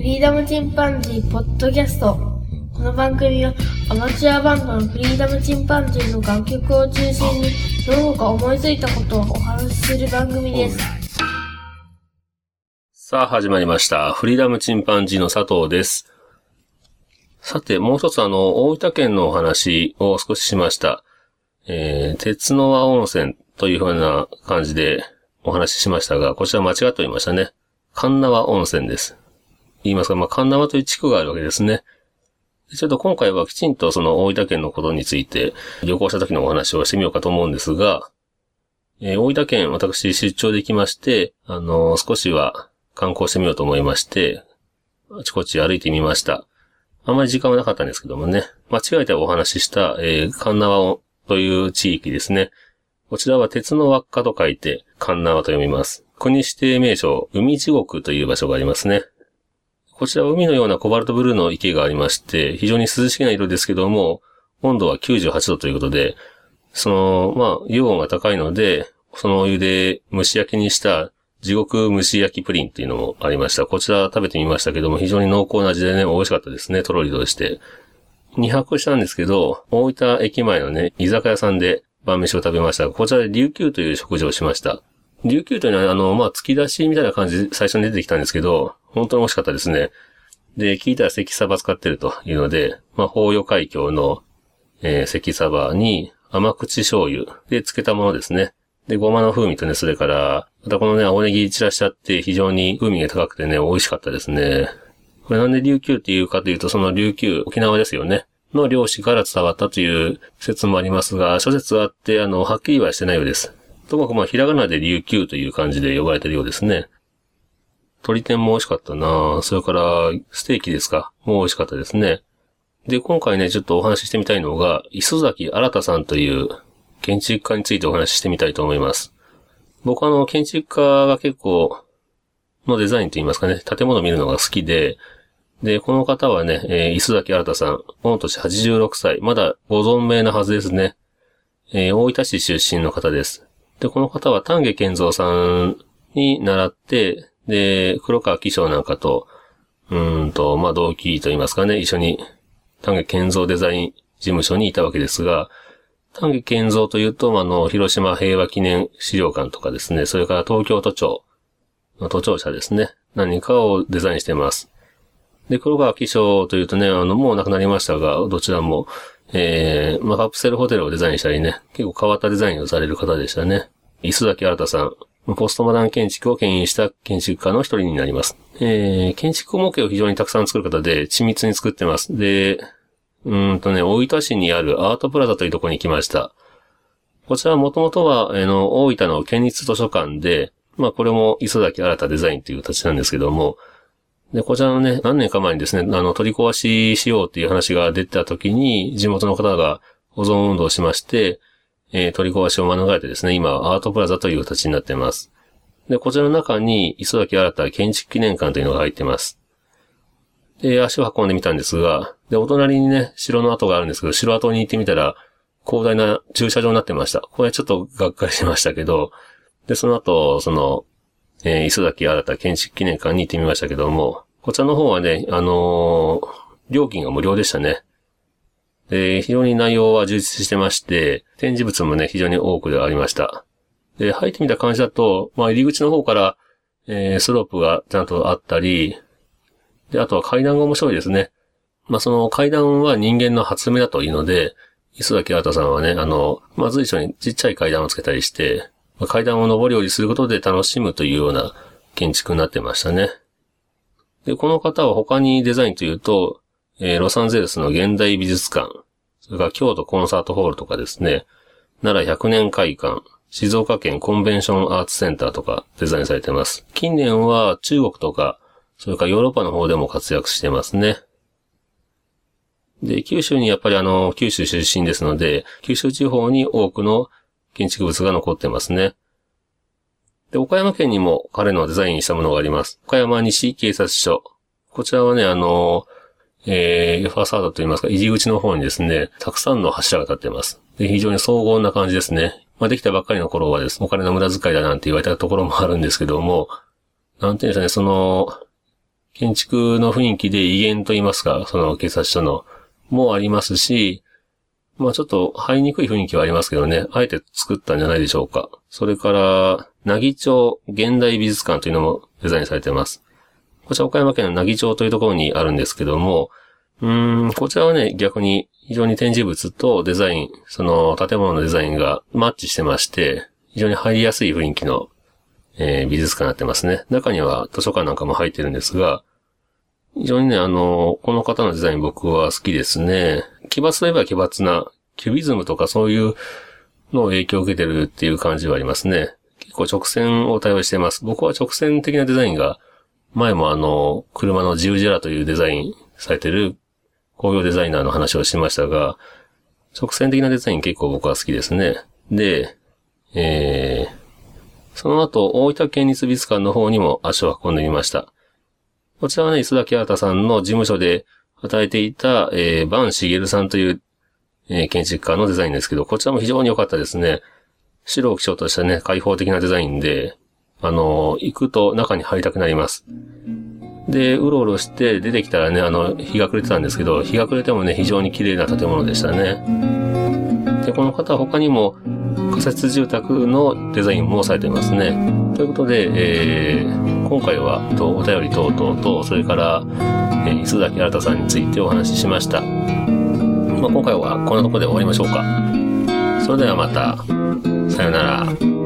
フリーダムチンパンジーポッドキャスト。この番組はアマチュアバンドのフリーダムチンパンジーの楽曲を中心にどこか思いついたことをお話しする番組です。さあ始まりました。フリーダムチンパンジーの佐藤です。さて、もう一つあの、大分県のお話を少ししました。えー、鉄の輪温泉というふうな感じでお話ししましたが、こちら間違っておりましたね。神縄温泉です。言いますか、まあ、神縄という地区があるわけですね。ちょっと今回はきちんとその大分県のことについて旅行した時のお話をしてみようかと思うんですが、えー大分県私出張できまして、あの少しは観光してみようと思いまして、あちこち歩いてみました。あまり時間はなかったんですけどもね、間違えてお話しした、えー、神縄という地域ですね。こちらは鉄の輪っかと書いて、神縄と読みます。国指定名所、海地獄という場所がありますね。こちらは海のようなコバルトブルーの池がありまして、非常に涼しげな色ですけども、温度は98度ということで、その、まあ、硫黄が高いので、そのお湯で蒸し焼きにした地獄蒸し焼きプリンっていうのもありました。こちら食べてみましたけども、非常に濃厚な味でね、美味しかったですね。とろりとして。2泊したんですけど、大分駅前のね、居酒屋さんで晩飯を食べました。こちらで琉球という食事をしました。琉球というのは、あの、まあ、突き出しみたいな感じで最初に出てきたんですけど、本当に美味しかったですね。で、聞いたら関サバ使ってるというので、まあ、法予海峡の、えー関サバに甘口醤油で漬けたものですね。で、ごまの風味とね、それから、またこのね、青ネギ散らしちゃって非常に風味が高くてね、美味しかったですね。これなんで琉球っていうかというと、その琉球、沖縄ですよね。の漁師から伝わったという説もありますが、諸説あって、あの、はっきりはしてないようです。ともかくまあ、ひらがなで琉球という感じで呼ばれてるようですね。鶏天も美味しかったなそれから、ステーキですかもう美味しかったですね。で、今回ね、ちょっとお話ししてみたいのが、磯崎新さんという建築家についてお話ししてみたいと思います。僕はあの、建築家が結構、のデザインといいますかね、建物見るのが好きで、で、この方はね、えー磯崎新さん、御年86歳、まだご存命なはずですね。えー大分市出身の方です。で、この方は丹下健三さんに習って、で、黒川紀章なんかと、うんと、まあ、同期といいますかね、一緒に丹下健三デザイン事務所にいたわけですが、丹下健三というと、あの、広島平和記念資料館とかですね、それから東京都庁の都庁舎ですね、何かをデザインしています。で、黒川紀章というとね、あの、もう亡くなりましたが、どちらも、えー、まあ、カプセルホテルをデザインしたりね、結構変わったデザインをされる方でしたね。磯崎新さん、ポストモダン建築を牽引した建築家の一人になります。えー、建築模型を非常にたくさん作る方で、緻密に作ってます。で、うんとね、大分市にあるアートプラザというところに来ました。こちらはもともとは、あの、大分の県立図書館で、まあこれも磯崎新たデザインという形なんですけども、で、こちらのね、何年か前にですね、あの、取り壊ししようっていう話が出た時に、地元の方が保存運動をしまして、えー取り壊しを免れてですね、今、アートプラザという形になっています。で、こちらの中に、磯崎新建築記念館というのが入っています。で、足を運んでみたんですが、で、お隣にね、城の跡があるんですけど、城跡に行ってみたら、広大な駐車場になってました。これちょっとがっかりしましたけど、で、その後、その、えー磯崎新建築記念館に行ってみましたけども、こちらの方はね、あのー料金が無料でしたね。で、非常に内容は充実してまして、展示物もね、非常に多くでありました。で、入ってみた感じだと、まあ、入り口の方から、えースロープがちゃんとあったり、で、あとは階段が面白いですね。まあ、その階段は人間の発明だというので、磯崎新さんはね、あの、まず一緒にちっちゃい階段をつけたりして、まあ階段を上り下りすることで楽しむというような建築になってましたね。で、この方は他にデザインというと、えーロサンゼルスの現代美術館、それから京都コンサートホールとかですね、奈良100年会館、静岡県コンベンションアーツセンターとかデザインされてます。近年は中国とか、それからヨーロッパの方でも活躍してますね。で、九州にやっぱりあの、九州出身ですので、九州地方に多くの建築物が残ってますね。で、岡山県にも彼のデザインしたものがあります。岡山西警察署。こちらはね、あの、えー、ファサードといいますか、入り口の方にですね、たくさんの柱が立っています。で、非常に荘厳な感じですね。まあ、できたばっかりの頃はです。ねお金の無駄遣いだなんて言われたところもあるんですけども、なんていうんですかね、その、建築の雰囲気で威厳と言いますか、その警察署の、もありますし、まあちょっと入りにくい雰囲気はありますけどね、あえて作ったんじゃないでしょうか。それから、なぎ町現代美術館というのもデザインされています。こちら岡山県のなぎ町というところにあるんですけども、うん、こちらはね、逆に非常に展示物とデザイン、その建物のデザインがマッチしてまして、非常に入りやすい雰囲気の、えー、美術館になってますね。中には図書館なんかも入ってるんですが、非常にね、あの、この方のデザイン僕は好きですね。奇抜といえば奇抜な、キュビズムとかそういうのを影響を受けてるっていう感じはありますね。結構直線を対応してます。僕は直線的なデザインが、前もあの、車のジウジェラというデザインされてる工業デザイナーの話をしましたが、直線的なデザイン結構僕は好きですね。で、えー、その後、大分県立美術館の方にも足を運んでみました。こちらはね、磯崎新さんの事務所で働いていた、えー、バンシゲルさんという、えー、建築家のデザインですけど、こちらも非常に良かったですね。白を基調としたね、開放的なデザインで、あの、行くと中に入りたくなります。で、うろうろして出てきたらね、あの、日が暮れてたんですけど、日が暮れてもね、非常に綺麗な建物でしたね。で、この方は他にも仮設住宅のデザインもされていますね。ということで、えー、今回はとお便り等々と、それから、えー、磯崎新さんについてお話ししました。まあ、今回はこんなとこで終わりましょうか。それではまた。さよなら。